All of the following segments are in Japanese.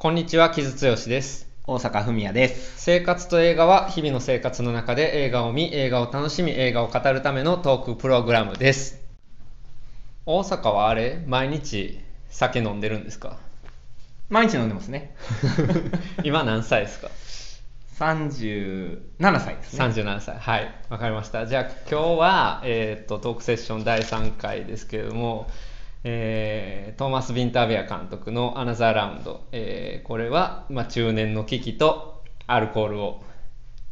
こんにちは、木津剛です。大阪文也です。生活と映画は日々の生活の中で映画を見、映画を楽しみ、映画を語るためのトークプログラムです。大阪はあれ？毎日酒飲んでるんですか？毎日飲んでますね。今何歳ですか？37歳ですね。37歳はいわかりましたじゃあ今日は、えー、とトークセッション第3回ですけれども、えートーマス・ビンターベア監督の「アナザーラウンド」えーこれは、まあ、中年の危機とアルコールを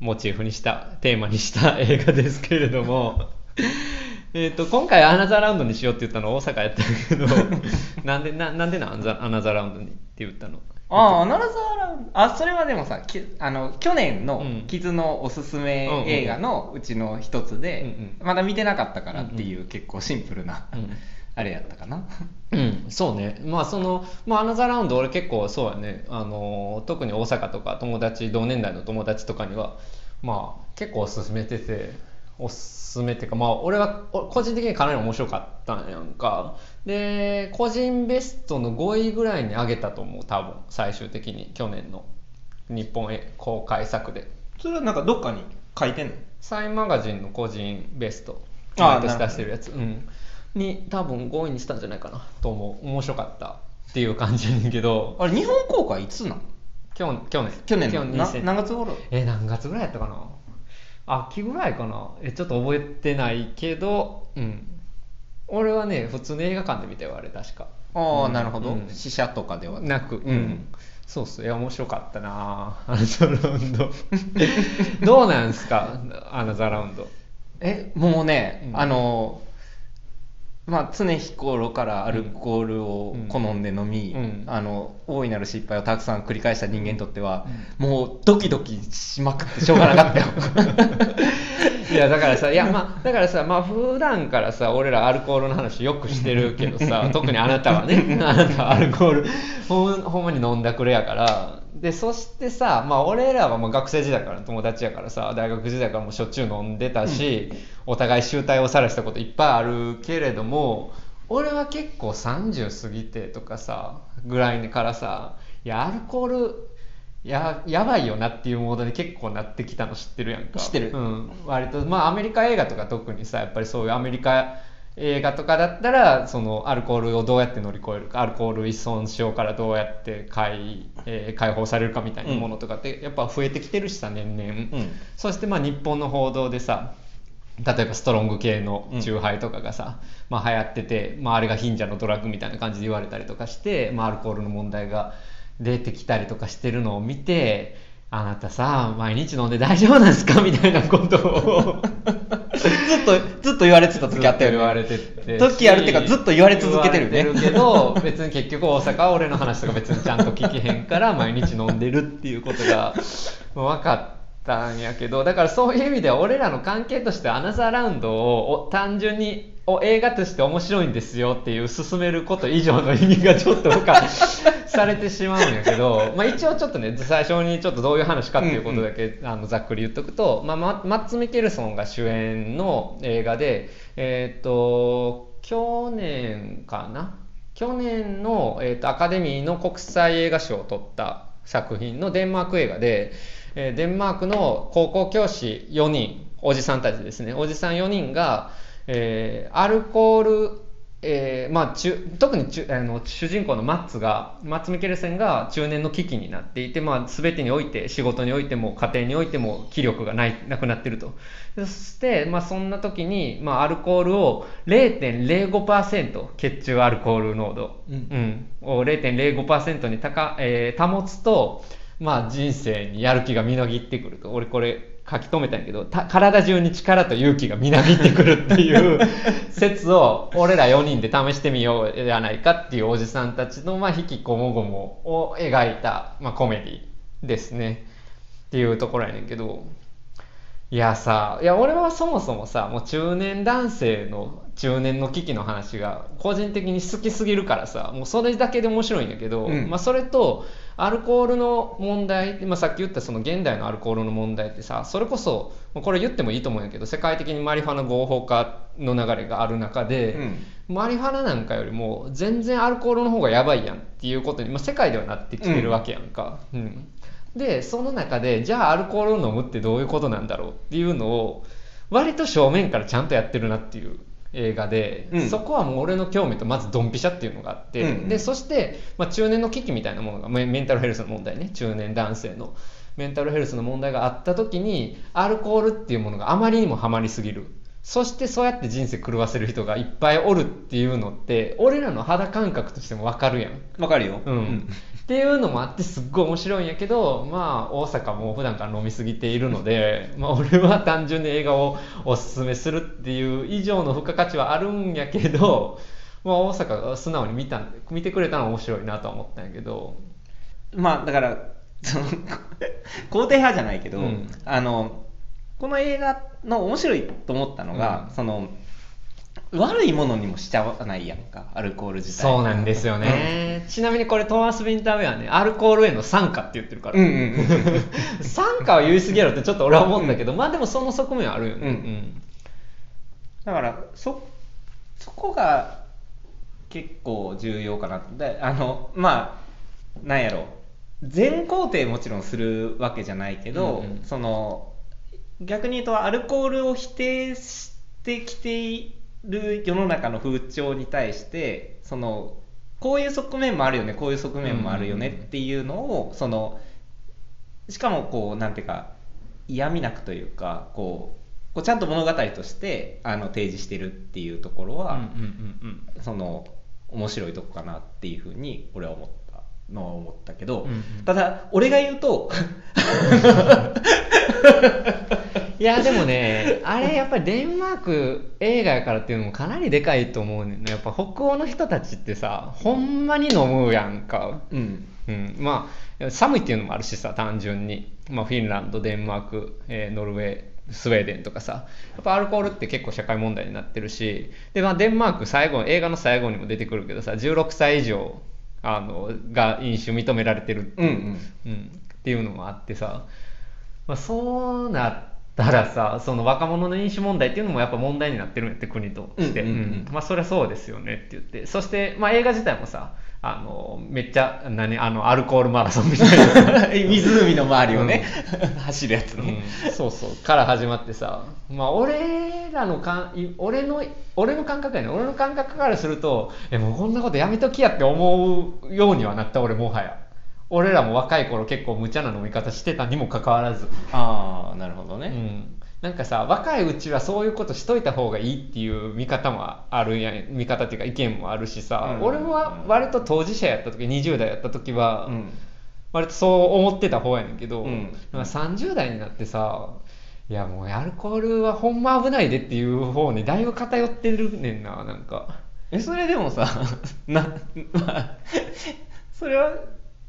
モチーフにしたテーマにした映画ですけれども。えーと今回アナザーラウンドにしようって言ったの大阪やったけど なんでななんでなんアナザアナザーラウンドにって言ったの？ああ、アナザーラウンド。あ、それはでもさ、きあの去年のうん。傷のおすすめ映画のうちの一つで、うんうんまだ見てなかったからっていう結構シンプルな、うんあれやったかな？うん、そうね。まあその、まあアナザーラウンド俺結構そうやね。あの、特に大阪とか友達、同年代の友達とかには、まあ結構おすすめてて、おすすめっていうか、まあ俺はお個人的にかなり面白かったんやんか。で、個人ベストの5位ぐらいに上げたと思う、多分、最終的に、去年の日本へ公開作で。それはなんかどっかに書いてんの？サインマガジンの個人ベストああ毎年出してるやつ、うん、に多分5位にしたんじゃないかな。と思う。面白かったっていう感じやねんけど。あれ、日本公開いつなん？去去年去年の？な2000何月頃？え何月ぐらいやったかな？秋ぐらいかな。えちょっと覚えてないけどうん。俺はね普通の映画館で見たよあれ確か。ああ、うん。なるほど、うん。試写とかでは。なく、うん、うん。そうっす。いや面白かったな。アナザーラウンド。どうなんすか？アナザーラウンド。えもうね、うん。あのまあ常日頃からアルコールを好んで飲み、うん。あの大いなる失敗をたくさん繰り返した人間にとっては、もうドキドキしまくってしょうがなかったよ。いやだからさいやまあだからさまあ普段からさ俺らアルコールの話よくしてるけどさ 特にあなたはねあなたはアルコールほんほんまに飲んだくれやからでそしてさまあ俺らはもう学生時代からの友達やからさ大学時代からもうしょっちゅう飲んでたし、お互い集大をさらしたこといっぱいあるけれども俺は結構30過ぎてとかさぐらいからさいやアルコールややばいよなっていうモードに結構なってきたの知ってるやんか。知ってる。うん、割とまあアメリカ映画とか特にさやっぱりそういうアメリカ映画とかだったらそのアルコールをどうやって乗り越えるかアルコール依存症からどうやって解,、えー解放されるかみたいなものとかってやっぱ増えてきてるしさ年々、うん。そしてまあ日本の報道でさ例えばストロング系のチューハイとかがさ、まあ流行ってて、まあ、あれが貧者のドラッグみたいな感じで言われたりとかして、まあ、アルコールの問題が出てきたりとかしてるのを見てあなたさ毎日飲んで大丈夫なんですか？みたいなことを ずっとずっと言われてた時あったよね。言われてて。時あるっていうかずっと言われ続けてるよね。言われてるけど別に結局大阪は俺の話とか別にちゃんと聞けへんから毎日飲んでるっていうことが分かったんやけどだからそういう意味では俺らの関係としてアナザーラウンドをお単純にお映画として面白いんですよっていう進めること以上の意味がちょっと付加 されてしまうんやけど、まあ、一応ちょっとね最初にちょっとどういう話かっていうことだけ、あのざっくり言っとくと、まあ、ママッツ・ミケルソンが主演の映画でえーっと去年かな？去年の、えーっとアカデミーの国際映画賞を取った作品のデンマーク映画で、えーデンマークの高校教師4人おじさんたちですね。おじさん4人が、えーアルコールえーまあ、中特に中あの主人公のマッツがマッツ・ミケルセンが中年の危機になっていて、まあ、全てにおいて仕事においても家庭においても気力がないなくなっていると。そして、まあ、そんな時に、まあ、アルコールを0.05%血中アルコール濃度、うん。うん、を0.05%に高、えー保つと、まあ、人生にやる気がみなぎってくると俺これ書き留めたんやけどた体中に力と勇気がみなぎってくるっていう 説を俺ら4人で試してみようじゃないかっていうおじさんたちの、まあ、引きこもごもを描いた、まあ、コメディですね。っていうところやねんけど。いやさいや俺はそもそもさもう中年男性の中年の危機の話が個人的に好きすぎるからさもうそれだけで面白いんだけど、うん。まあ、それとアルコールの問題、まあ、さっき言ったその現代のアルコールの問題ってさそれこそまあこれ言ってもいいと思うんやけど世界的にマリファナ合法化の流れがある中で、マリファナなんかよりも全然アルコールの方がやばいやんっていうことに、まあ、世界ではなってきてるわけやんか。うん。でその中でじゃあアルコールを飲むってどういうことなんだろうっていうのを割と正面からちゃんとやってるなっていう映画で、うん。そこはもう俺の興味とまずドンピシャっていうのがあって、うんうん。でそして、まあ、中年の危機みたいなものがメメンタルヘルスの問題ね。中年男性のメンタルヘルスの問題があった時にアルコールっていうものがあまりにもハマりすぎるそしてそうやって人生狂わせる人がいっぱいおるっていうのって俺らの肌感覚としても分かるやん。わかるよ。うん、っていうのもあってすっごい面白いんやけどまあ大阪も普段から飲みすぎているので、まあ、俺は単純に映画をおすすめするっていう以上の付加価値はあるんやけど、まあ、大阪が素直に見た見てくれたのは面白いなとは思ったんやけど。まあだからその肯定派じゃないけど、うん。あのこの映画の面白いと思ったのが、うん。その悪いものにもしちゃわないやんかアルコール自体。そうなんですよね、ちなみにこれトーマス・ヴィンターウェアねアルコールへの参加って言ってるから、うんうんうん 参加は言い過ぎやろってちょっと俺は思うんだけど、まあでもその側面はあるよね、うんだからそそこが結構重要かなであのまあなんやろ。全肯定もちろんするわけじゃないけど、うんうん。その逆に言うとアルコールを否定してきている世の中の風潮に対してそのこういう側面もあるよねこういう側面もあるよねっていうのをそのしかもこうなんていうか嫌味なくというかこうこうちゃんと物語としてあの提示してるっていうところは、うんうんうんうん。その面白いとこかなっていうふうに俺は思った。のは思ったけど、うんうん。ただ俺が言うと いやでもねあれやっぱりデンマーク映画やからっていうのもかなりでかいと思うねやっぱ北欧の人たちってさほんまに飲むやんか。うん。うん、まあ寒いっていうのもあるしさ単純に、まあ、フィンランドデンマーク、えーノルウェースウェーデンとかさ。やっぱアルコールって結構社会問題になってるし。で、まあ、デンマーク最後映画の最後にも出てくるけどさ16歳以上あのが飲酒認められてる。っていう,、うんうん。うん。っていうのもあってさ、まあ、そうなったらさその若者の飲酒問題っていうのもやっぱ問題になってるんやって国として、うんうんうんまあそりゃそうですよねって言って。そして、まあ、映画自体もさあのめっちゃ何あのアルコールマラソンみたいな。湖の周りをね、走るやつね、うん。そうそう。から始まってさまあ俺らのかんい俺の俺の感覚やね。俺の感覚からするとえもうこんなことやめときやって思うようにはなった俺もはや俺らも若い頃結構無茶な飲み方してたにもかかわらず。ああなるほどね、うん、なんかさ若いうちはそういうことしといた方がいいっていう見方もあるやん見方っていうか意見もあるしさ、うん。俺は割と当事者やった時20代やった時は、うん。割とそう思ってた方やねんけど、うん。なんか30代になってさいやもうアルコールはほんま危ないでっていう方にだいぶ偏ってるねんななんか。えそれでもさ な、まあ、それは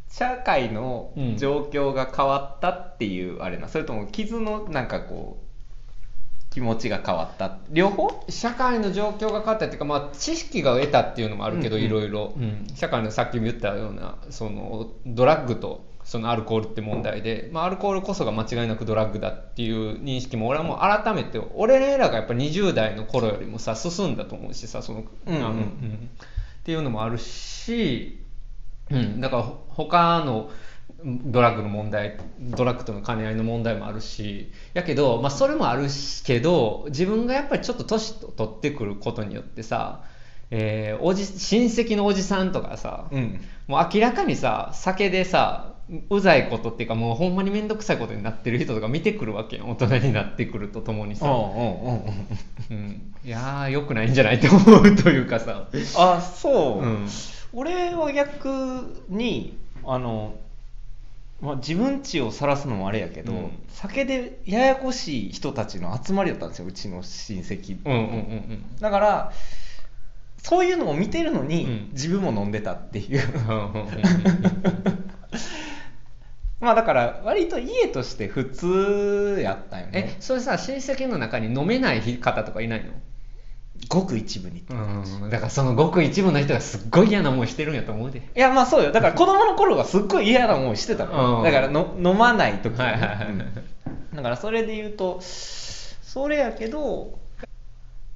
社会の状況が変わったっていうあれな、それとも傷のなんかこう気持ちが変わった？両方？社会の状況が変わったっていうか、まあ、知識が得たっていうのもあるけど、うんうん。いろいろ、うん。社会のさっきも言ったようなそのドラッグとそのアルコールって問題で、まあ、アルコールこそが間違いなくドラッグだっていう認識も俺はもう改めて俺らがやっぱ20代の頃よりもさ進んだと思うしさその、うんうんあのっていうのもあるし、うん、だからほ他のドラッグの問題ドラッグとの兼ね合いの問題もあるしやけど、まあ、それもあるしけど自分がやっぱりちょっと年取ってくることによってさ、えーおじ親戚のおじさんとかさ、うん。もう明らかにさ酒でさうざいことっていうかもうほんまに面倒くさいことになってる人とか見てくるわけよ。大人になってくるとともにさ、うんうんうんうん、いやーよくないんじゃないと思うというかさ、あそう、うん俺は逆にあの、まあ、自分ちを晒すのもあれやけど、うん。酒でややこしい人たちの集まりだったんですようちの親戚。うんうんうんだからそういうのを見てるのに、うん。自分も飲んでたっていう。うんうんうんうん。まあだから割と家として普通やったよえねそれさ親戚の中に飲めない方とかいないの？ごく一部にうんだからそのごく一部の人がすっごい嫌な思いしてるんやと思うで。いやまあそうよ。だから子供の頃はすっごい嫌な思いしてたの、うん。だからの飲まない時はねはいはいはい。うん。だからそれで言うとそれやけど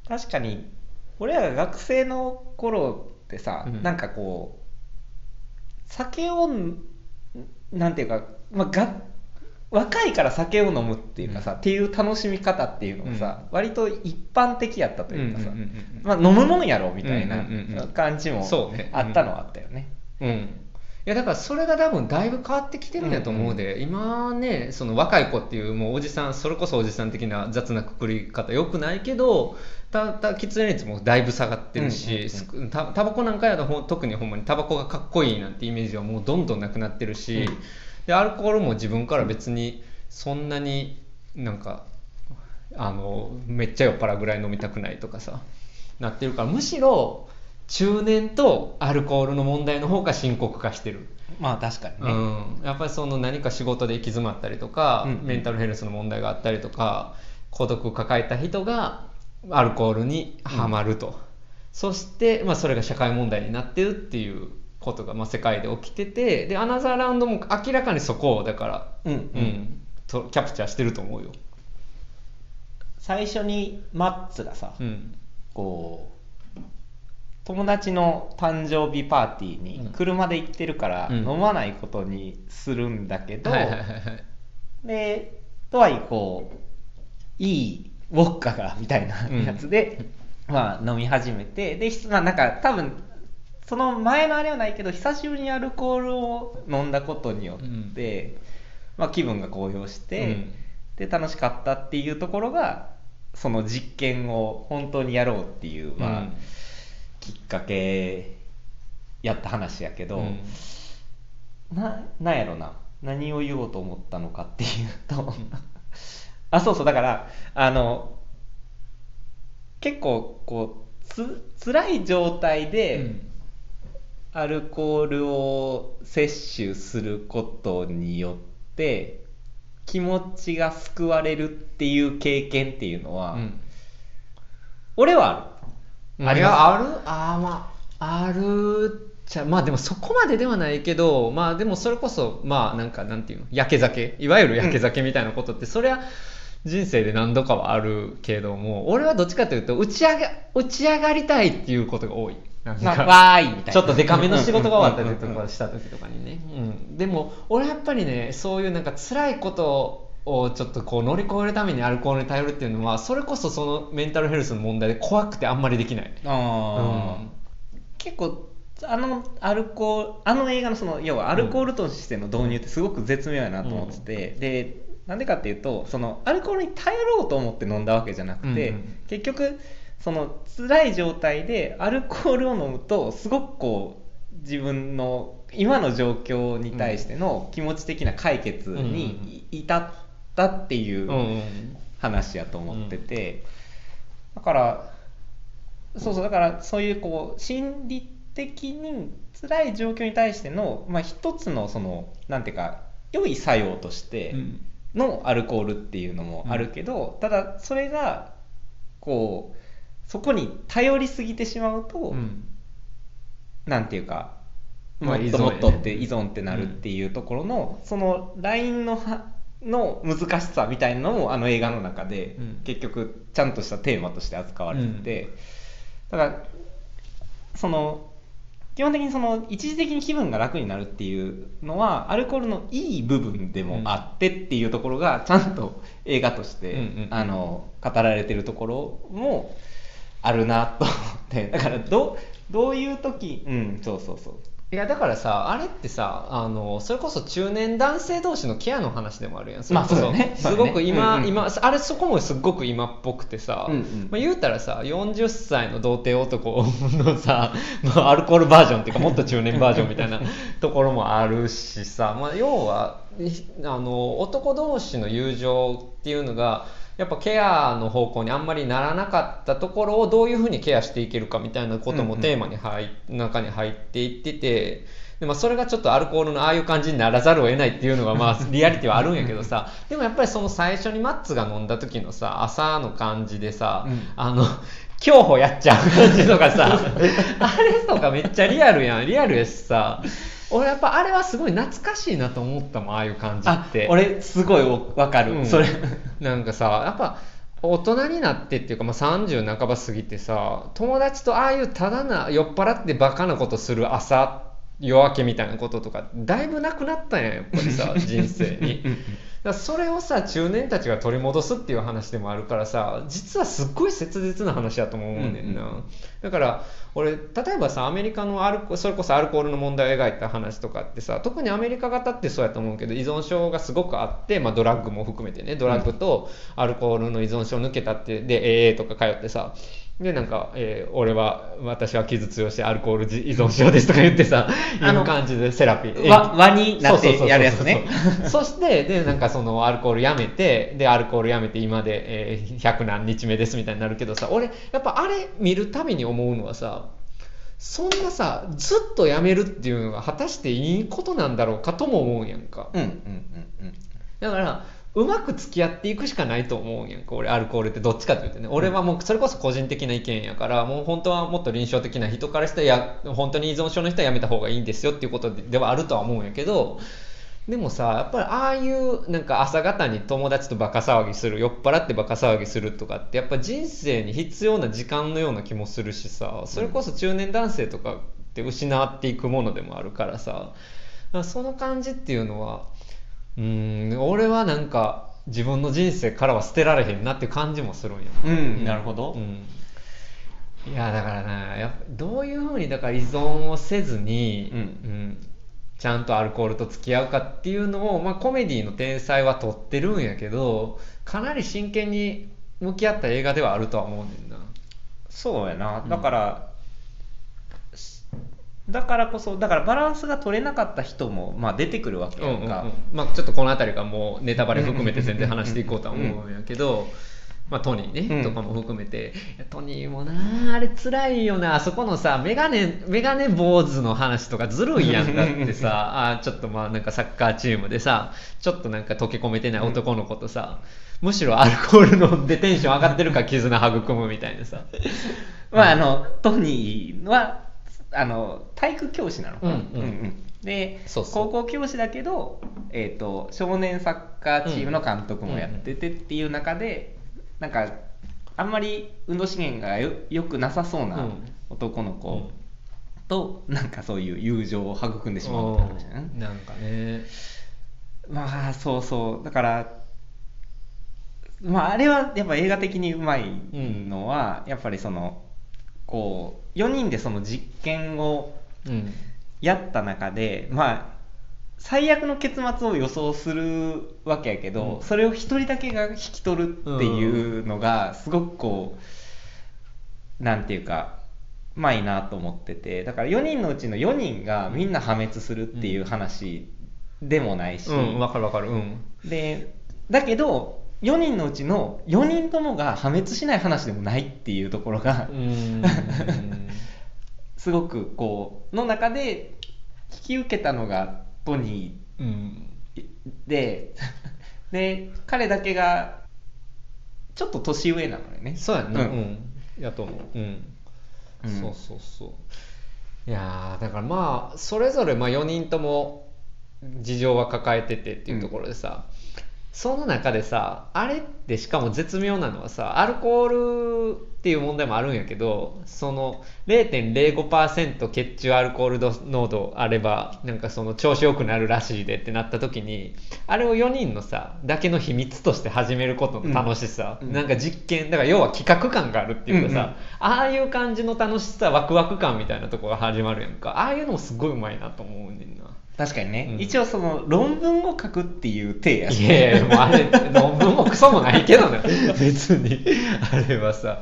確かに俺らが学生の頃ってさ、うん。なんかこう酒をんなんていうか、まあ、が若いから酒を飲むっていうかさ、うん。っていう楽しみ方っていうのがさ、割と一般的やったというかさ、うんうんうんうんまあ、飲むもんやろみたいなうんうんうんうん。感じもそうね。あったのはあったよね。うん。いやだからそれが多分だいぶ変わってきてるんやと思うで、今ねその若い子っていうもうおじさんそれこそおじさん的な雑なくくり方よくないけどたた喫煙率もだいぶ下がってるし、すたタバコなんかやと特にほんまにタバコがかっこいいなんてイメージはもうどんどんなくなってるし、うんでアルコールも自分から別にそんなになんかあのめっちゃ酔っ払うぐらい飲みたくないとかさなってるからむしろ中年とアルコールの問題の方が深刻化してる、まあ確かにね。うん、やっぱりその何か仕事で行き詰まったりとか、うんメンタルヘルスの問題があったりとか孤独を抱えた人がアルコールにはまると、そして、まあ、それが社会問題になってるっていうことが、まあ、世界で起きててでアナザーラウンドも明らかにそこをだから、うん。うん。とキャプチャーしてると思うよ、最初にマッツがさ、うん。こう友達の誕生日パーティーに車で行ってるからうん。飲まないことにするんだけど、でとはいえこういいウォッカがみたいなやつで、まあ飲み始めてでひまあなんか多分その前のあれはないけど久しぶりにアルコールを飲んだことによって、まあ、気分が高揚して、うん。で楽しかったっていうところがその実験を本当にやろうっていう、まあうん。きっかけやった話やけど、うん。ななんやろな何を言おうと思ったのかっていうと あそうそうだからあの結構こうつ辛い状態で、アルコールを摂取することによって気持ちが救われるっていう経験っていうのは、うん。俺はある。あります。いやある？あーまああるっちゃまあでもそこまでではないけどまあでもそれこそまあなんかなんていうの？焼け酒？いわゆる焼け酒みたいなことって、それは人生で何度かはあるけども俺はどっちかというと打ち上げ打ち上がりたいっていうことが多いなんか。まあ、わーいみたいな。ちょっとデカめの仕事が終わったりとうんうんうんうんかした時とかにね、うん、でも俺はやっぱりねそういうなんか辛いことをちょっとこう乗り越えるためにアルコールに頼るっていうのはそれこそそのメンタルヘルスの問題で怖くてあんまりできない、あー結構あのアルコールあの映画のその要はアルコールとしての導入ってすごく絶妙やなと思ってて、でなんでかっていうとそのアルコールに頼ろうと思って飲んだわけじゃなくて、うんうん。結局その辛い状態でアルコールを飲むとすごくこう自分の今の状況に対しての気持ち的な解決に至ったっていう話やと思ってて、だからそうそう。だからそういうこう心理的に辛い状況に対しての、まあ、一つのそのなんていうか良い作用としてうん。のアルコールっていうのもあるけど、ただそれがこうそこに頼りすぎてしまうと、うん。なんていうかまあもっともっとって依存ってなるっていうところの、そのラインのはの難しさみたいなのもあの映画の中で、うん。結局ちゃんとしたテーマとして扱われてて、だからその基本的にその一時的に気分が楽になるっていうのはアルコールのいい部分でもあってっていうところがちゃんと映画として、あの語られてるところもあるなと思って。だからどどういう時うんそうそうそう。いやだからさあれってさあのそれこそ中年男性同士のケアの話でもあるやん。まあれこそうだよね。すごく今、ねうんうん。今あれそこもすっごく今っぽくてさ、うんうん。まあ、言うたらさ40歳の童貞男のさ、まあ、アルコールバージョンっていうかもっと中年バージョンみたいな ところもあるしさ、まあ、要はいあの男同士の友情っていうのがやっぱケアの方向にあんまりならなかったところをどういうふうにケアしていけるかみたいなこともうんうん。テーマに入っ中に入っていってて。でまあ、それがちょっとアルコールのああいう感じにならざるを得ないっていうのがまあ リアリティはあるんやけどさでもやっぱりその最初にマッツが飲んだ時のさ朝の感じでさ、うん。あの競歩やっちゃう感じとかさ あれとかめっちゃリアルやん。リアルやしさ俺やっぱあれはすごい懐かしいなと思ったもんああいう感じあって。俺すごいわかる、うん。それ。なんかさやっぱ大人になってっていうか、まあ、30半ば過ぎてさ友達とああいうただな酔っ払ってバカなことする朝夜明けみたいなこととかだいぶなくなったんややっぱりさ 人生に。だそれをさ中年たちが取り戻すっていう話でもあるからさ実はすっごい切実な話だと思うねんな、うんうんだから俺例えばさアメリカのアルコそれこそアルコールの問題を描いた話とかってさ特にアメリカ型ってそうやと思うけど依存症がすごくあって、まあ、ドラッグも含めてねドラッグとアルコールの依存症抜けたってで AA とか通ってさでなんか、えー俺は私は傷強してアルコール依存症ですとか言ってさあの感じでセラピー輪輪になってやるやつね。そしてでなんかそのアルコールやめてでアルコールやめて今で、えー100何日目ですみたいになるけどさ俺やっぱあれ見るたびに思うのはさそんなさずっとやめるっていうのが果たしていいことなんだろうかとも思うやんか。うんうんうんうん。だからうまく付き合っていくしかないと思うんやんか俺アルコールってどっちかというとね。俺はもうそれこそ個人的な意見やからもう本当はもっと臨床的な人からしたらや本当に依存症の人はやめた方がいいんですよっていうことでではあるとは思うんやけどでもさやっぱりああいうなんか朝方に友達とバカ騒ぎする酔っ払ってバカ騒ぎするとかってやっぱ人生に必要な時間のような気もするしさそれこそ中年男性とかって失っていくものでもあるからさその感じっていうのはうーん。俺はなんか自分の人生からは捨てられへんなっていう感じもするんやうん。なるほど。うん。いやだからなやっぱどういうふうにだから依存をせずに、うん。うん。ちゃんとアルコールと付き合うかっていうのを、まあ、コメディの天才は撮ってるんやけどかなり真剣に向き合った映画ではあるとは思うねんな。そうやな。だから、だからこそだからバランスが取れなかった人も、まあ、出てくるわけうんうんうんやん。か、まあ、ちょっとこの辺りがもうネタバレ含めて全然話していこうとは思うんやけど、まあ、トニーね、うん。とかも含めてトニーもなあれ辛いよな。あそこのさメガネメガネ坊主の話とかずるいやんだってさあちょっとまあなんかサッカーチームでさちょっとなんか溶け込めてない男の子とさ、むしろアルコール飲んでテンション上がってるから絆育むみたいなさ。まああのトニーはあの体育教師なのか。な、うん。うんで高校教師だけど、えー、と少年サッカーチームの監督もやっててっていう中で、なんかあんまり運動資源がよよくなさそうなうん。男の子と、なんかそういう友情を育んでしまうって話だね。な。んかね。まあそうそう。だからまああれはやっぱ映画的にうまいのは、やっぱりそのこう4人でその実験をうん。やった中でまあ最悪の結末を予想するわけやけど、うん。それを一人だけが引き取るっていうのがすごくこうなんていうかうまいなと思っててだから4人のうちの4人がみんな破滅するっていう話でもないし、うんわかるわかる。うん。でだけど4人のうちの4人ともが破滅しない話でもないっていうところが、うーん。すごくこうの中で引き受けたのがトニうん。ーでで彼だけがちょっと年上なのよね。そうやんな、ううん。ん、やと思う、うん、うん。そうそうそう。いやーだからまあそれぞれまあ4人とも事情は抱えててっていうところでさ、その中でさあれってしかも絶妙なのはさアルコールっていう問題もあるんやけどその0.05%血中アルコール度濃度あればなんかその調子よくなるらしいでってなった時にあれを4人のさだけの秘密として始めることの楽しさ、うん。なんか実験だから要は企画感があるっていうかさ、うん。うん。ああいう感じの楽しさワクワク感みたいなとこが始まるやんか。ああいうのもすごいうまいなと思うねんな確かにね、うん。一応その論文を書くっていう体やいやいやもうあれ論文もクソもないけどね。別に。あれはさ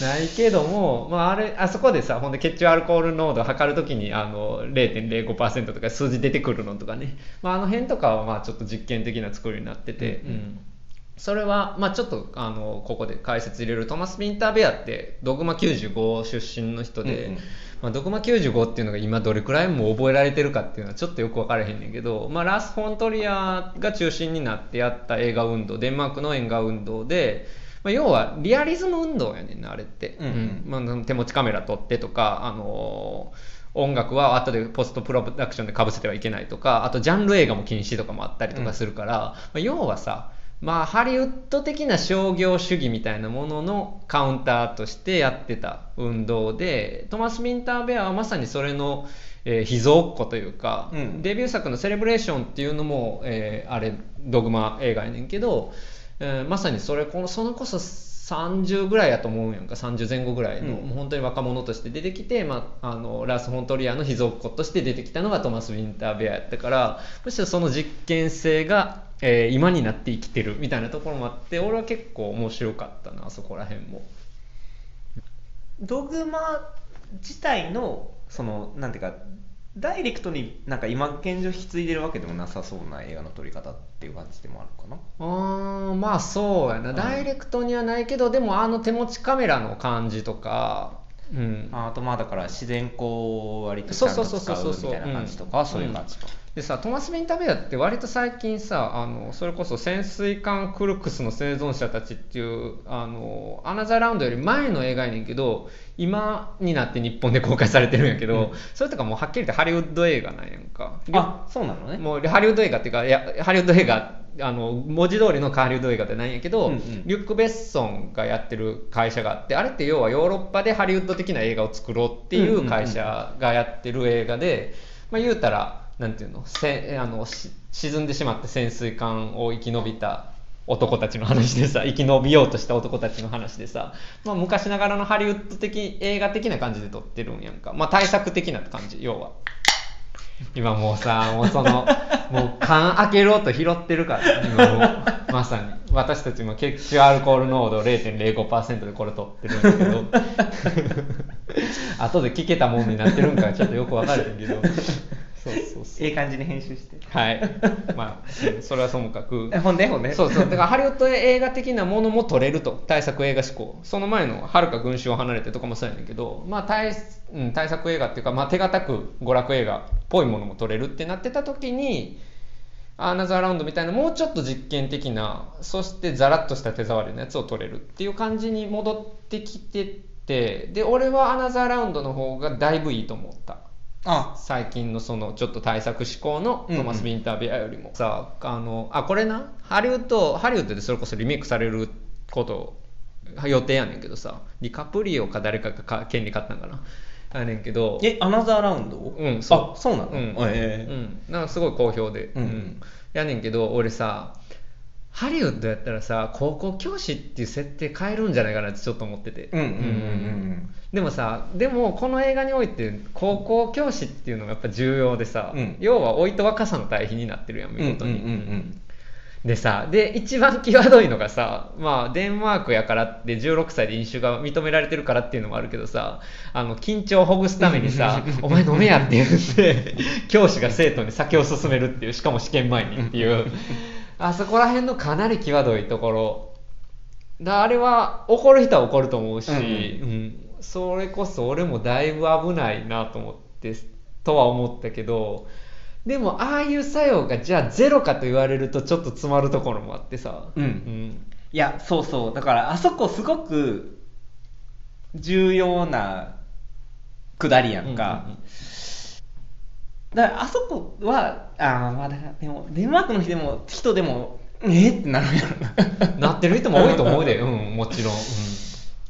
ないけども、まあ、あれあそこでさほんで血中アルコール濃度を測るときにあの0.05%とか数字出てくるのとかね、まあ、あの辺とかはまあちょっと実験的な作りになってて、うんうん。それは、まあ、ちょっとあのここで解説入れるトマス・ピンターベアってドグマ95出身の人で、うんうんまあ、ドグマ95っていうのが今どれくらいも覚えられてるかっていうのはちょっとよく分からへんねんけど、まあ、ラス・フォントリアが中心になってやった映画運動デンマークの映画運動で、まあ、要はリアリズム運動やねんなあれって、うんうん。まあ、手持ちカメラ撮ってとか、あのー音楽は後でポストプロダクションでかぶせてはいけないとかあとジャンル映画も禁止とかもあったりとかするから、まあ、要はさまあ、ハリウッド的な商業主義みたいなもののカウンターとしてやってた運動でトマス・ミンター・ベアはまさにそれの、えー秘蔵っ子というか、うん。デビュー作の「セレブレーション」っていうのも、えーあれドグマ映画やねんけど、えーまさにそれこのそのこそ30ぐらいやと思うんやんか30前後ぐらいの、うん。もう本当に若者として出てきて、まあ、あのラース・フォントリアの秘蔵っ子として出てきたのがトマス・ウィンター・ベアやったからむしろその実験性が、えー今になって生きてるみたいなところもあって俺は結構面白かったなあそこら辺も。ドグマ自体のそのなんていうかダイレクトになんか今現状引き継いでるわけでもなさそうな映画の撮り方っていう感じでもあるかな？あーまあそうやな、うん。ダイレクトにはないけどでもあの手持ちカメラの感じとか、うん、あとまあだから自然光を割とちそうゃんとそうそうそう使うみたいな感じとかそういう感じと、でさトマス・ビンタベアって割と最近さあのそれこそ潜水艦クルクスの生存者たちっていうあのアナザーラウンドより前の映画やねんけど今になって日本で公開されてるんやけど、うん。それとかもうはっきり言ってハリウッド映画なんやんか。あそうなのね。もうハリウッド映画っていうかいやハリウッド映画あの文字通りのハリウッド映画ってないんやけど、うんうん。リュック・ベッソンがやってる会社があってあれって要はヨーロッパでハリウッド的な映画を作ろうっていう会社がやってる映画で、まあ、言うたらなんていうの？せあのし沈んでしまって潜水艦を生き延びた男たちの話でさ 生き延びようとした男たちの話でさ、まあ、昔ながらのハリウッド的映画的な感じで撮ってるんやんか、まあ、対策的な感じ要は。今もうさもうその もう缶開けろと拾ってるから今もう。まさに。私たちも血中アルコール濃度0.05%でこれ取ってるんだけど。後で聞けたもんになってるんかちょっとよく分かれへんけどそうそうそう。ええ感じに編集して。はい。まあうんそれはともかく。えほんでほんでそうそう。だからハリウッド映画的なものも撮れると。対策映画志向。その前の「はるか群衆を離れて」とかもそうやねんけど、まあ対うん、対策映画っていうか、まあ、手堅く娯楽映画っぽいものも撮れるってなってた時にアナザーラウンドみたいなもうちょっと実験的なそしてザラッとした手触りのやつを撮れるっていう感じに戻ってきてて。で俺はアナザーラウンドの方がだいぶいいと思ったあ。最近のそのちょっと対策志向のトマス・ビンターベアよりも、さあのあこれな？ハリウッドハリウッドでそれこそリメイクされること予定やねんけどさ。ディカプリオか誰かがか権利買ったんかな？やねんけど。えアナザーラウンドうんそう。あそうなの、うん。ええうん、なんかすごい好評で、うん。やねんけど俺さハリウッドやったらさ高校教師っていう設定変えるんじゃないかなってちょっと思ってて。でもさでもこの映画において高校教師っていうのがやっぱ重要でさ、うん。要は老いと若さの対比になってるやんうん見事に、でさで一番際どいのがさまあデンマークやからって16歳で飲酒が認められてるからっていうのもあるけどさあの緊張をほぐすためにさ「お前飲めや」って言って教師が生徒に酒を勧めるっていうしかも試験前にっていうあそこら辺のかなり際どいところ。だあれは怒る人は怒ると思うし、うんうん。うん。それこそ俺もだいぶ危ないなと思ってとは思ったけどでもああいう作用がじゃあゼロかと言われるとちょっと詰まるところもあってさ、うん。いやそうそう。だからあそこすごく重要なくだりやんか、うんうんうんだからあそこはあーまあだからでもデンマークの人でも人でもえってなるんやろななってる人も多いと思うで、うん、もちろん、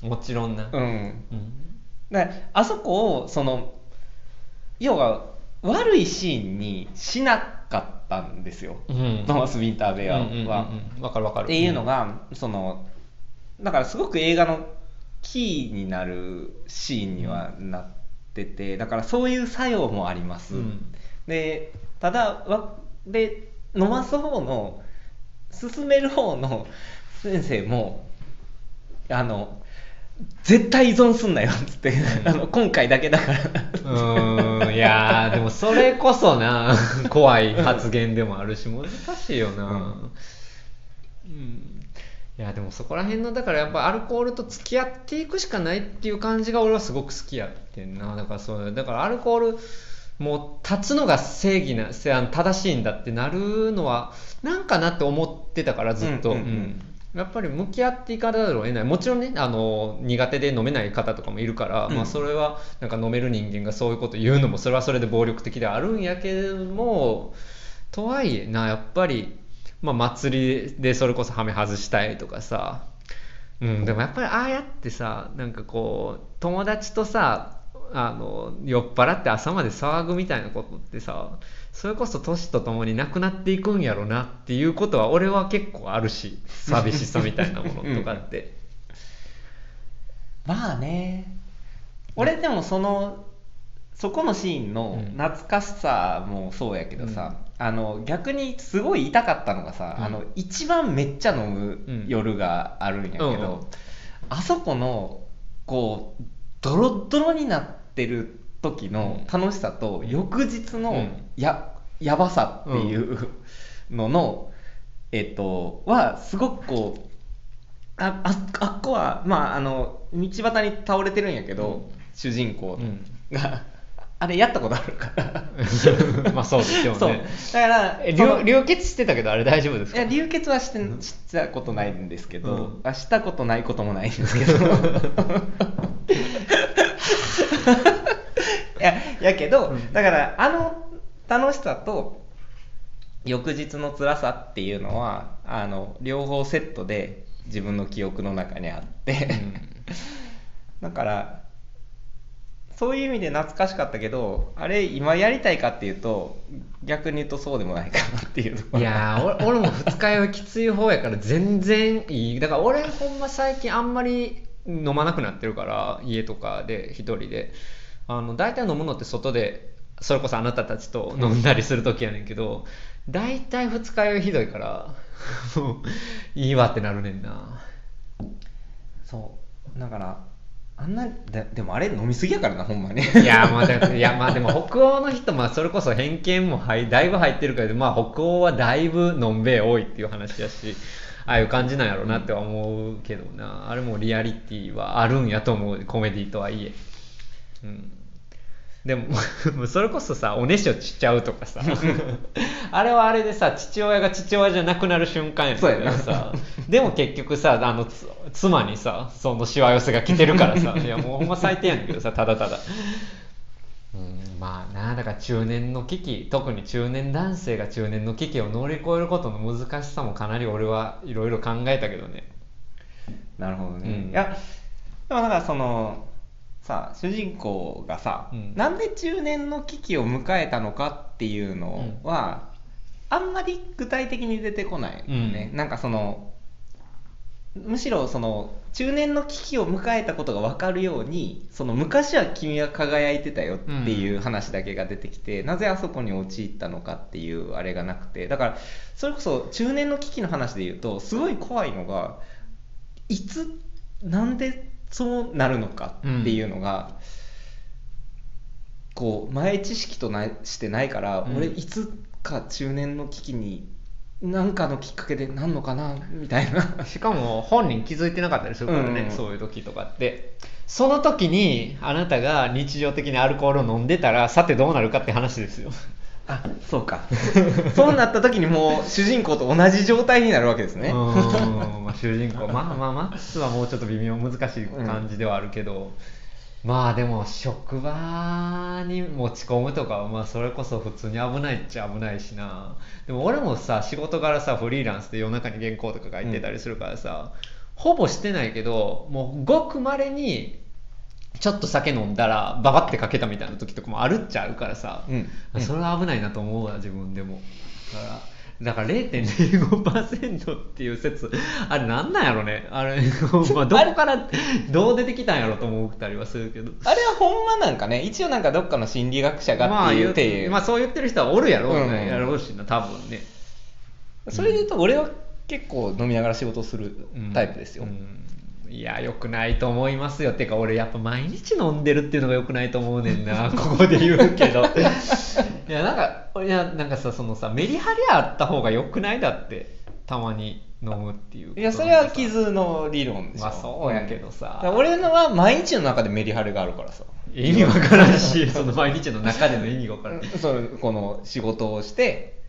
うん、もちろんな、うん。うん。だからあそこをその要は悪いシーンにしなかったんですよ、うん。トーマス・ウィンターベアは、うんうんうんうん。わかるわかる。っていうのが、そのだからすごく映画のキーになるシーンにはなっててだからそういう作用もあります、うん。でただわで飲ます方の進める方の先生もあの絶対依存すんなよっつって、あの今回だけだから。うーんいやーでもそれこそな怖い発言でもあるし難しいよな、うんいやでもそこら辺のだからやっぱアルコールと付き合っていくしかないっていう感じが俺はすごく好きやってんな。だからそうだからアルコールもう立つのが正義な正しいんだってなるのはなんかなって思ってたからずっと、うんうんうん。やっぱり向き合っていかざるを得ないもちろんねあの苦手で飲めない方とかもいるから、うん。まあ、それはなんか飲める人間がそういうこと言うのもそれはそれで暴力的ではあるんやけれどもとはいえなやっぱり、まあ、祭りでそれこそハメ外したいとかさ、うん、でもやっぱりああやってさなんかこう友達とさあの酔っ払って朝まで騒ぐみたいなことってさそれこそ年とともになくなっていくんやろなっていうことは俺は結構あるし寂しさみたいなものとかって、まあね。俺でもそのそこのシーンのうん。懐かしさもそうやけどさ、あの逆にすごい痛かったのがさ、うん。あの一番めっちゃ飲む夜があるんやけど、うんうん。あそこのこうドロッドロになってる時の楽しさと、翌日のうん。ややばさっていうのの、えっとはすごくこうあああっこは、まあ、あの道端に倒れてるんやけど、うん。主人公うん。が、あれやったことあるから。まあそうですよそう。ねだから流流血してたけどあれ大丈夫ですか？いや流血はしてしたことないんですけど、うん。あしたことないこともないんですけど。いややけど、うん。だからあの楽しさと翌日の辛さっていうのはあの両方セットで自分の記憶の中にあって、だからそういう意味で懐かしかったけどあれ今やりたいかっていうと逆に言うとそうでもないかなっていういやー俺俺も二日酔いきつい方やから全然いい。だから俺ほんま最近あんまり飲まなくなってるから家とかで一人で。あの大体飲むのって外でそれこそあなたたちと飲んだりする時やねんけど大体二日酔いひどいからもういいわってなるねんな。そう。だからあんなででもあれ飲みすぎやからなほんまに。いやまあだ いやまあでも北欧の人まあそれこそ偏見もはいだいぶ入ってるけどまあ北欧はだいぶのんべえ多いっていう話やしああいう感じなんやろうなっては思うけどな。あれもリアリティはあるんやと思うコメディとはいえ。うんでもそれこそさおねしょしちゃうとかさ。あれはあれでさ父親が父親じゃなくなる瞬間やそうやな。からさでも結局さあのつ妻にさそのしわ寄せが来てるからさ。いやもうほんま最低やねんけどさただただ。うんまあなだから中年の危機特に中年男性が中年の危機を乗り越えることの難しさもかなり俺はいろいろ考えたけどね。なるほどね、うんいやでもだからそのさ主人公がさ、うん。なんで中年の危機を迎えたのかっていうのは、あんまり具体的に出てこないよね、うん。なんかそのむしろその中年の危機を迎えたことが分かるようにその昔は君は輝いてたよっていう話だけが出てきて、なぜあそこに陥ったのかっていうあれがなくて。だからそれこそ中年の危機の話で言うとすごい怖いのがいつなんでそうなるのかっていうのが、こう前知識となしてないから、うん。俺いつか中年の危機に何かのきっかけでなんのかなみたいな。しかも本人気づいてなかったりするからね、うん。そういう時とかって。その時にあなたが日常的にアルコールを飲んでたらさてどうなるかって話ですよあそうか。そうなった時にもう主人公と同じ状態になるわけですね。うん。まあ主人公。まあまあマックスはもうちょっと微妙難しい感じではあるけど、まあでも職場に持ち込むとかまあそれこそ普通に危ないっちゃ危ないしな。でも俺もさ仕事からさフリーランスで夜中に原稿とか書いてたりするからさ、ほぼしてないけどもうごくまれにちょっと酒飲んだらババってかけたみたいな時とかもあるっちゃあるからさ、うん。それは危ないなと思うわ自分でも。だからだから0.05%っていう説あれなんなんやろね。あれ、まあ、どこからどう出てきたんやろと思ったりはするけど。あれはほんまなんかね一応なんかどっかの心理学者がまあってい言ううて、まあそう言ってる人はおるやろうね、うん。やろうしな多分ね。それで言うと俺は結構飲みながら仕事をするタイプですよ、うんいや良くないと思いますよ。てか俺やっぱ毎日飲んでるっていうのが良くないと思うねんな。ここで言うけど。いやなんかいやなんかさそのさメリハリあった方が良くないだってたまに飲むっていういやそれは傷の理論でしょ。まあそうやけどさ。だから俺のは毎日の中でメリハリがあるからさ。意味わからんしその毎日の中での意味がわからん。それこの仕事をして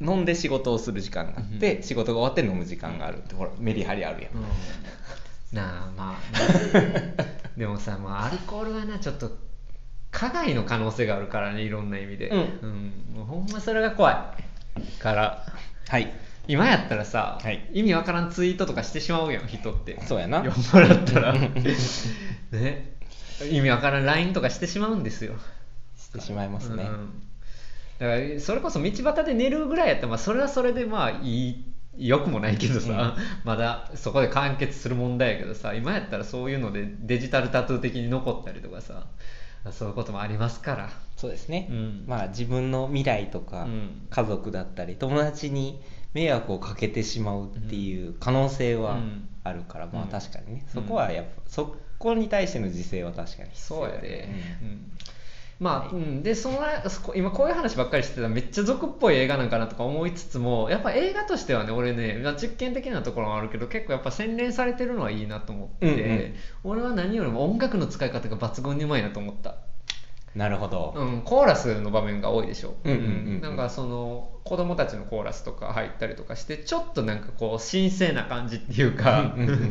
飲んで仕事をする時間があって、仕事が終わって飲む時間がある。ってほらメリハリあるやん、うん。なあまあね。でもさ、まあ、アルコールはなちょっと加害の可能性があるからねいろんな意味で、うん。もうほんまそれが怖い。からはい。今やったらさ、はい。意味わからんツイートとかしてしまうやん人って。そうやな。酔っ払ったら。ね。意味わからん LINE とかしてしまうんですよ。してしまいますね、うんだからそれこそ道端で寝るぐらいやったら、まあ、それはそれでまあいい良くもないけどさ、まだそこで完結する問題やけどさ今やったらそういうのでデジタルタトゥー的に残ったりとかさそういうこともありますから。そうですね、うん。まあ自分の未来とか、うん。家族だったり友達に迷惑をかけてしまうっていう可能性はうん。あるから、まあうん確かにね、うん。そこはやっぱそこに対しての自制は確かに必要そうやで、うんうんまあ、うん、でその今こういう話ばっかりしてたらめっちゃ俗っぽい映画なんかなとか思いつつもやっぱ映画としてはね俺ねまあ実験的なところもあるけど結構やっぱ洗練されてるのはいいなと思って、うんうん。俺は何よりも音楽の使い方が抜群にうまいなと思った、なるほど、うん、コーラスの場面が多いでしょ、うんうんうんうん。なんかその子供たちのコーラスとか入ったりとかしてちょっとなんかこう神聖な感じっていうか、うん なん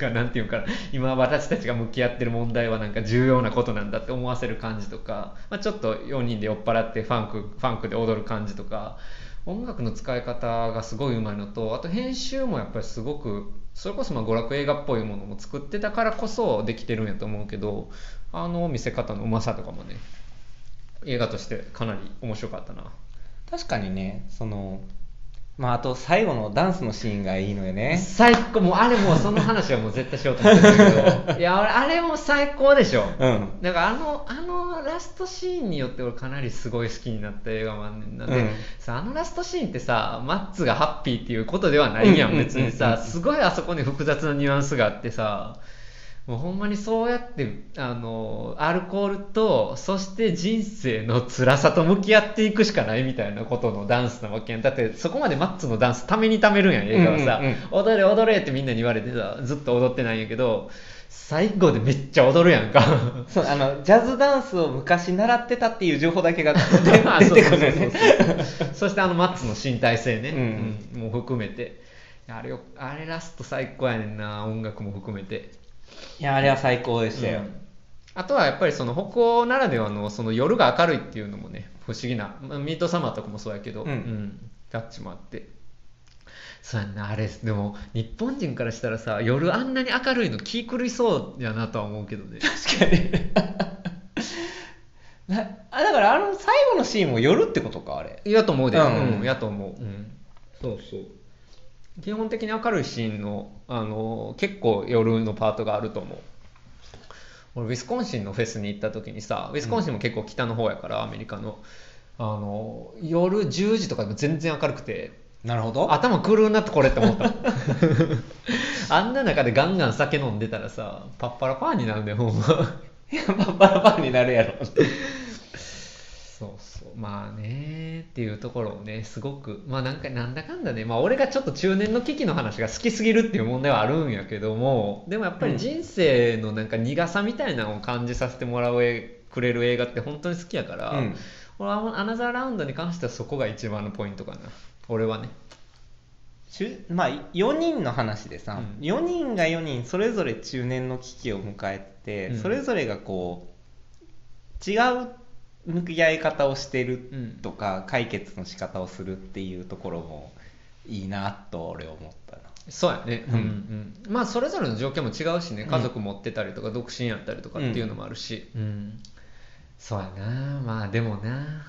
かなんていうかな。今私たちが向き合ってる問題はなんか重要なことなんだって思わせる感じとか、まあ、ちょっと4人で酔っ払ってファンクファンクで踊る感じとか音楽の使い方がすごいうまいのとあと編集もやっぱりすごくそれこそまあ娯楽映画っぽいものも作ってたからこそできてるんやと思うけどあの見せ方のうまさとかもね映画としてかなり面白かったな。確かにねそのまああと最後のダンスのシーンがいいのよね。最高。もうあれもうその話はもう絶対しようと思ってたけど。いや俺あれも最高でしょ。うん。だからあのあのラストシーンによって俺かなりすごい好きになった映画もあんねんなで、うん。さあのラストシーンってさマッツがハッピーっていうことではないやん。別にさすごいあそこに複雑なニュアンスがあってさもうほんまにそうやってあのアルコールとそして人生の辛さと向き合っていくしかないみたいなことのダンスなわけやん。だってそこまでマッツのダンスためにためるんやん映画はさ、うん。うん踊れ踊れってみんなに言われてさずっと踊ってないんやけど最後でめっちゃ踊るやんか。そうあのジャズダンスを昔習ってたっていう情報だけが 出てくるよねそうそうそうそう。そしてあのマッツの身体性ね、うん。うん。もう含めて。あれよあれラスト最高やねんな音楽も含めていやあれは最高でしたよ、うん。あとはやっぱりその北欧ならではのその夜が明るいっていうのもね不思議な。まあミートサマーとかもそうやけど、うん。タッチもあって。そうやんなあれ。でも日本人からしたらさ夜あんなに明るいの気狂いそうやなとは思うけどね。確かに。なあだからあの最後のシーンも夜ってことかあれ。やと思うで、ううんんやと思う、うん、そうそう基本的に明るいシーンの、あの結構夜のパートがあると思う。俺ウィスコンシンのフェスに行った時にさウィスコンシンも結構北の方やから、アメリカの。あの夜10時とかでも全然明るくてなるほど。頭狂うなってこれって思った。あんな中でガンガン酒飲んでたらさパッパラパーになるんだよほんま。いやバッバラバンになるやろ。そうまあねっていうところをねすごくまあなんかなんだかんだねまあ俺がちょっと中年の危機の話が好きすぎるっていう問題はあるんやけどもでもやっぱり人生のなんか苦さみたいなのを感じさせてもらうえくれる映画って本当に好きやから、うん。俺はアナザーラウンドに関してはそこが一番のポイントかな。俺はね。まあ4人の話でさ、うん。4人が4人それぞれ中年の危機を迎えて、うん。それぞれがこう違う向き合い方をしてるうんとか、解決の仕方をするっていうところもいいなと俺は思ったな。そうやね、うん。うんうん。まあそれぞれの状況も違うしね。うん。家族持ってたりとか独身やったりとかっていうのもあるし、うん。そうやな。まあでもな。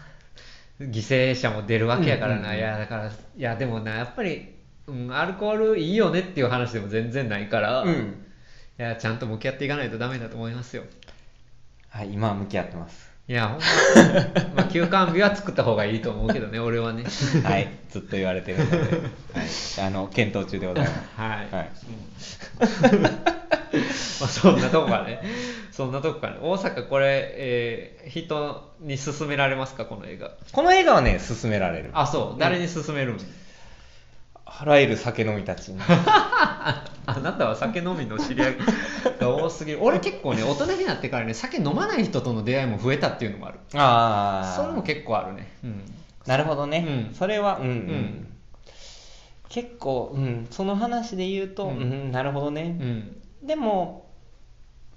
犠牲者も出るわけやからな、うんうんうん。いやだからいやでもな。やっぱり、うん、アルコールいいよねっていう話でも全然ないから、いうん。やちゃんと向き合っていかないとダメだと思いますよ。はい今は向き合ってますいやほんま、まあ、休館日は作った方がいいと思うけどね俺はね。はいずっと言われてるので、はい、あの検討中でございます。はい、はい。まあ、そんなとこかね。そんなとこかね。大阪これ、えー人に勧められますか、この映画。この映画はね勧められる。あ、そう。誰に勧めるん、あらゆる酒飲みたちに。あなたは酒飲みの知り合い。が多すぎる。俺結構ね、大人になってからね、酒飲まない人との出会いも増えたっていうのもある。ああそれも結構あるね。うん。なるほどね、うん。それはうんうん、ん。結構、うん、その話で言うと、ううんんなるほどね、うん。でも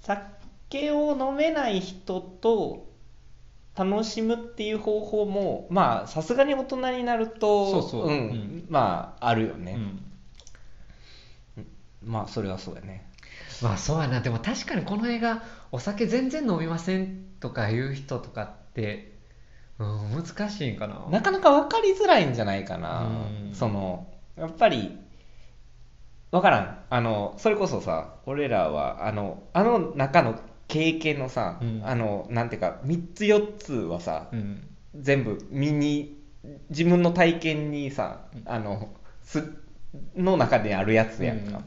酒を飲めない人と楽しむっていう方法もまあさすがに大人になるとそうそう。ん。うん。まああるよね、うん。まあそれはそうやね。まあそうやな。でも確かにこの映画お酒全然飲みませんとかいう人とかって、うん、難しいんかな。なかなか分かりづらいんじゃないかな、うん。そのやっぱり分からん。あのそれこそさ俺らはあのあの中の経験のさ、うん。あのなんていうか3つ4つはさ、うん。全部身に自分の体験にさあのすの中であるやつやんか、うん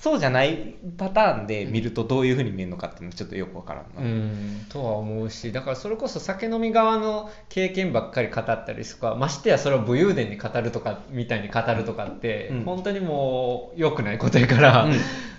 そうじゃないパターンで見るとどういうふうに見えるのかっていうのちょっとよくわからんな、うん、とは思うしだからそれこそ酒飲み側の経験ばっかり語ったりとかましてやそれを武勇伝に語るとかみたいに語るとかって、うん。本当にもう良くないことやから、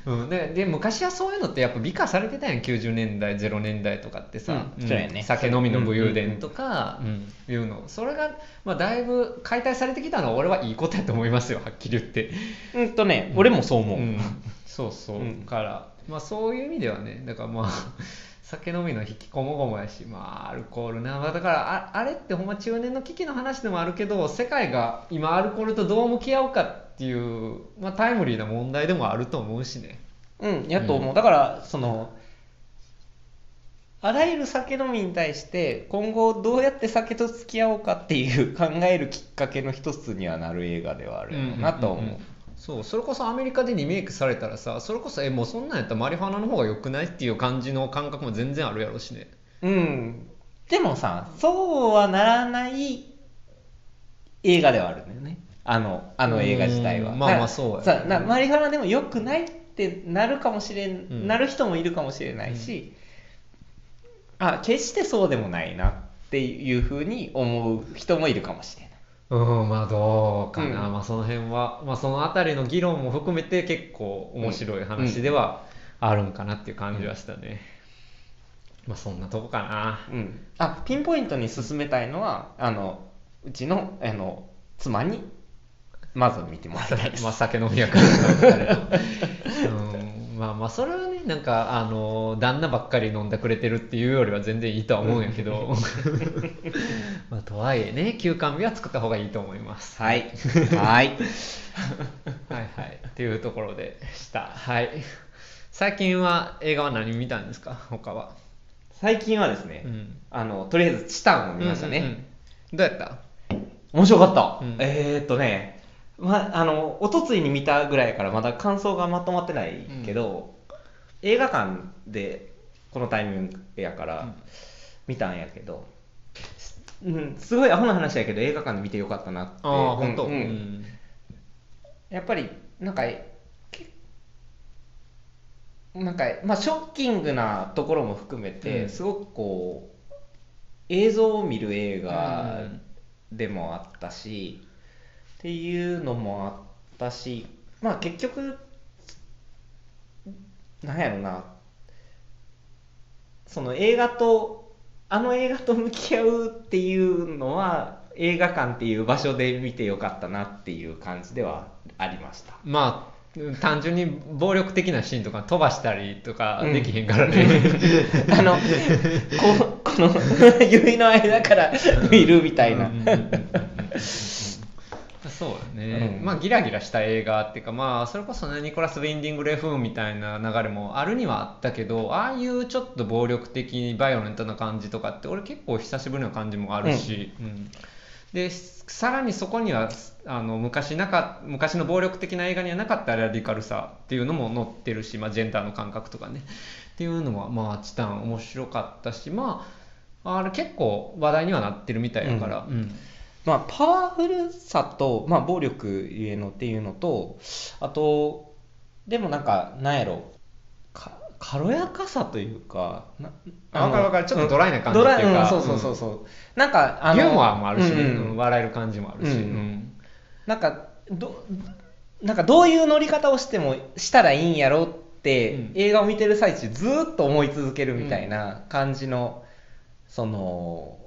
うん。うんでで昔はそういうのってやっぱ美化されてたやん。90年代0年代とかってさ、うん。そうやね。酒飲みの武勇伝とか、うん。いうの。それが、まあ、だいぶ解体されてきたのは俺はいいことやと思いますよ。はっきり言って。うんとね、俺もそう思う、ん。そうそう、うん。から、まあ、そういう意味ではねだからまあ 酒飲みの引きこもごもやし、まあ、アルコールな、まあだからああれってほんま中年の危機の話でもあるけど世界が今アルコールとどう向き合うかっていう、まあ、タイムリーな問題でもあると思うしねうん、やと思う。だから、その、あらゆる酒飲みに対して、今後どうやって酒と付き合おうかっていう 考えるきっかけの一つにはなる映画ではあるよなと思う。そうそれこそアメリカでリメイクされたらさそれこそえもうそんなんやったらマリファナの方が良くないっていう感じの感覚も全然あるやろしねうん。でもさ、そうはならない映画ではあるんだよね。あの、あの映画自体は。うんまあまあだそうやね。さなマリファナでも良くないってなるかもしれん、うん。なる人もいるかもしれないし、あ、決してそうでもないなっていうふうに思う人もいるかもしれない。うんまあどうかな、うん。まあその辺は、まあ、その辺りの議論も含めて結構面白い話ではあるんかなっていう感じはしたね、まあそんなとこかな。うん、あピンポイントに進めたいのはあのうちのあの妻にまず見てもらいたいです、まあ酒飲みやからうん。まあまあそれはねなんかあの旦那ばっかり飲んでくれてるっていうよりは全然いいとは思うんやけど。まあとはいえね休館日は作った方がいいと思います。はい。はい。はいはい。っていうところでした。はい。最近は映画は何見たんですか？他は、最近はですね、うん、あのとりあえずチタンを見ましたね、うんうんうん。どうやった？面白かった、うん。えー、っとねまあの一昨日に見たぐらいからまだ感想がまとまってないけど、映画館でこのタイミングやからうん。見たんやけど、うん、すごいアホな話やけど映画館で見てよかったなってああ本当、うん。うん。やっぱりなんかけなんかまあショッキングなところも含めて、うん。すごくこう映像を見る映画うん。でもあったし、っていうのもあったしまあ結局なんやろなその映画とあの映画と向き合うっていうのは映画館っていう場所で見てよかったなっていう感じではありました。まあ単純に暴力的なシーンとか飛ばしたりとかできへんからね、あの、ここの 指の間から見るみたいな。うんうんうんうんそうだね、うん。まあギラギラした映画っていうかまあそれこそねニコラス・ウィンディング・レフーンみたいな流れもあるにはあったけどああいうちょっと暴力的バイオレントな感じとかって俺結構久しぶりな感じもあるし、うん。でさらにそこにはあの昔なか昔の暴力的な映画にはなかったラディカルさっていうのも載ってるし、まあ、ジェンダーの感覚とかね。っていうのはまあチタン面白かったしまああれ結構話題にはなってるみたいやから、うんまあ、パワフルさと、まあ、暴力ゆえのっていうのと、あと、でもなんか、なんやろ、か軽やかさというか、なあわかるわかる。ちょっとドライな感じドっていうか。ライうんそうそうそうそう。なんか、あのユーモアもあるし、ねうんうん。うん笑える感じもあるし、うんうん。なんか、ど、なんかどういう乗り方をしても、したらいいんやろって、うん。映画を見てる最中ずーっと思い続けるみたいな感じの、その、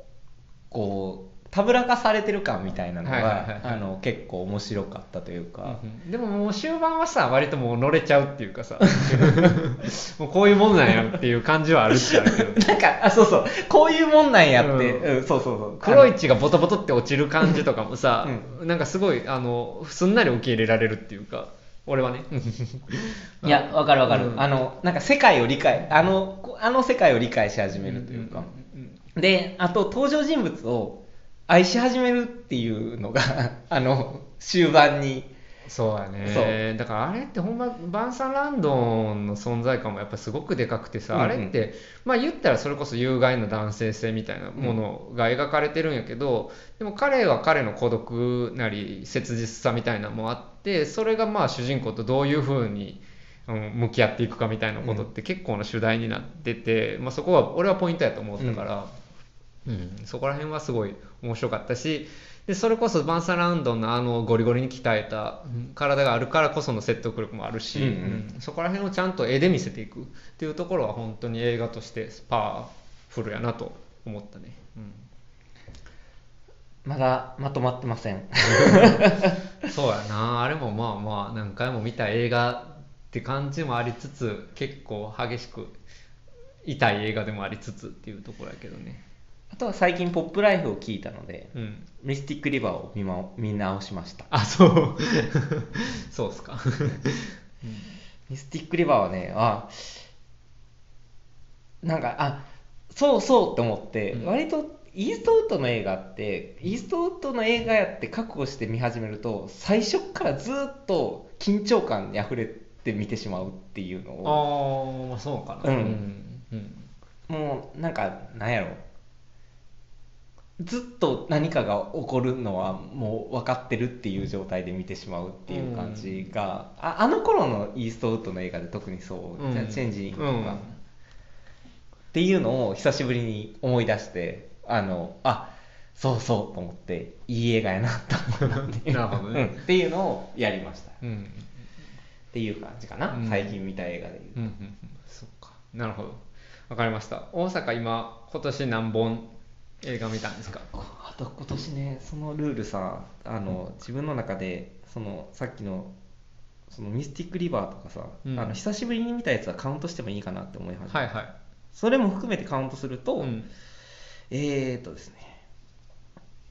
こう、たぶらかされてる感みたいなのはいはいはいはい。があの結構面白かったというか、うんでももう終盤はさ割ともう乗れちゃうっていうかさ。もうこういうもんなんやっていう感じはあるっちゃあるけど。なんかあそうそう。こういうもんなんやって、うん。うんそうそうそう。黒い血がボトボトって落ちる感じとかもさ、うなんかすごいあのすんなり受け入れられるっていうか。俺はね。いやわかるわかる、うん。あのなんか世界を理解あのこあの世界を理解し始めるというか、うんうん。であと登場人物を愛し始めるっていうのが あの終盤に。そうやね。そう。だからあれってほんまバンサン・ランドンの存在感もやっぱすごくでかくてさ、うんうん。あれってまあ言ったらそれこそ有害な男性性みたいなものが描かれてるんやけど、でも彼は彼の孤独なり切実さみたいなのもあってそれがまあ主人公とどういうふうにうん向き合っていくかみたいなことって結構な主題になってて、まあ、そこは俺はポイントやと思ったから、うんそこら辺はすごい面白かったしでそれこそバンサーラウンドのあのゴリゴリに鍛えたうん体があるからこその説得力もあるし、うんうん。うんそこら辺をちゃんと絵で見せていくっていうところは本当に映画としてパワフルやなと思ったね。まだまとまってませんうん、そうやな。あれもまあまあ何回も見た映画って感じもありつつ結構激しく痛い映画でもありつつっていうところやけどね。あとは最近「ポップライフ」を聞いたのでうん「ミスティック・リバー」を見,、ま、見直しました。あそう。そうっすか。ミスティック・リバーはねあなんかあそうそうって思って、うん。割とイーストウッドの映画ってイーストウッドの映画やって覚悟して見始めると最初からずっと緊張感にあふれて見てしまうっていうのをああそうかな。うん。うん。もうなんかなんやろずっと何かが起こるのはもう分かってるっていう状態で見てしまうっていう感じが、ああの頃のイーストウッドの映画で特にそう、うん。じゃあチェンジングとか、うん。っていうのを久しぶりに思い出してあのあそうそうと思っていい映画やなと思って。なるほどね。うん。っていうのをやりました。っうん。ていう感じかな、うん。最近見た映画で言うと。うんうんうん。そっか。なるほど。わかりました。大阪今、今年何本映画見たんですか？あと今年ねそのルールさあの自分の中でそのさっきのそのミスティックリバーとかさ、うんあの久しぶりに見たやつはカウントしてもいいかなって思い始めた、はいはい。それも含めてカウントすると、うん。えーっとですね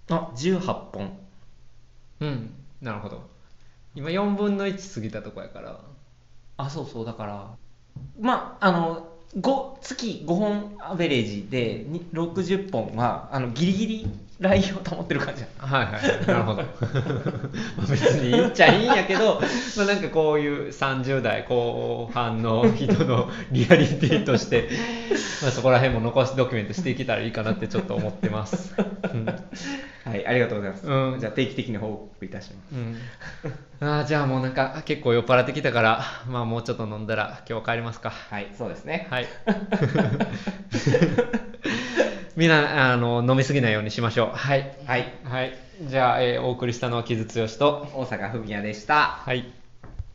あ18本うん。なるほど。今4分の1過ぎたとこやから。あそうそうだからまああの5月5本アベレージで60本はあのギリギリラインを保ってる感じだはいはい。はい。なるほど。まあ別にいいっちゃいいんやけど、まあなんかこういう30代後半の人のリアリティとして、まあそこら辺も残しドキュメントしていけたらいいかなってちょっと思ってます。うん。はいありがとうございます、うん。じゃあ定期的に報告いたします。うん、あーじゃあもうなんか結構酔っ払ってきたからまあもうちょっと飲んだら今日帰りますか。はいそうですね。はいみんなあの飲みすぎないようにしましょう。はい。はい。はい。じゃあ、えーお送りしたのは木津剛と大阪文也でした。はい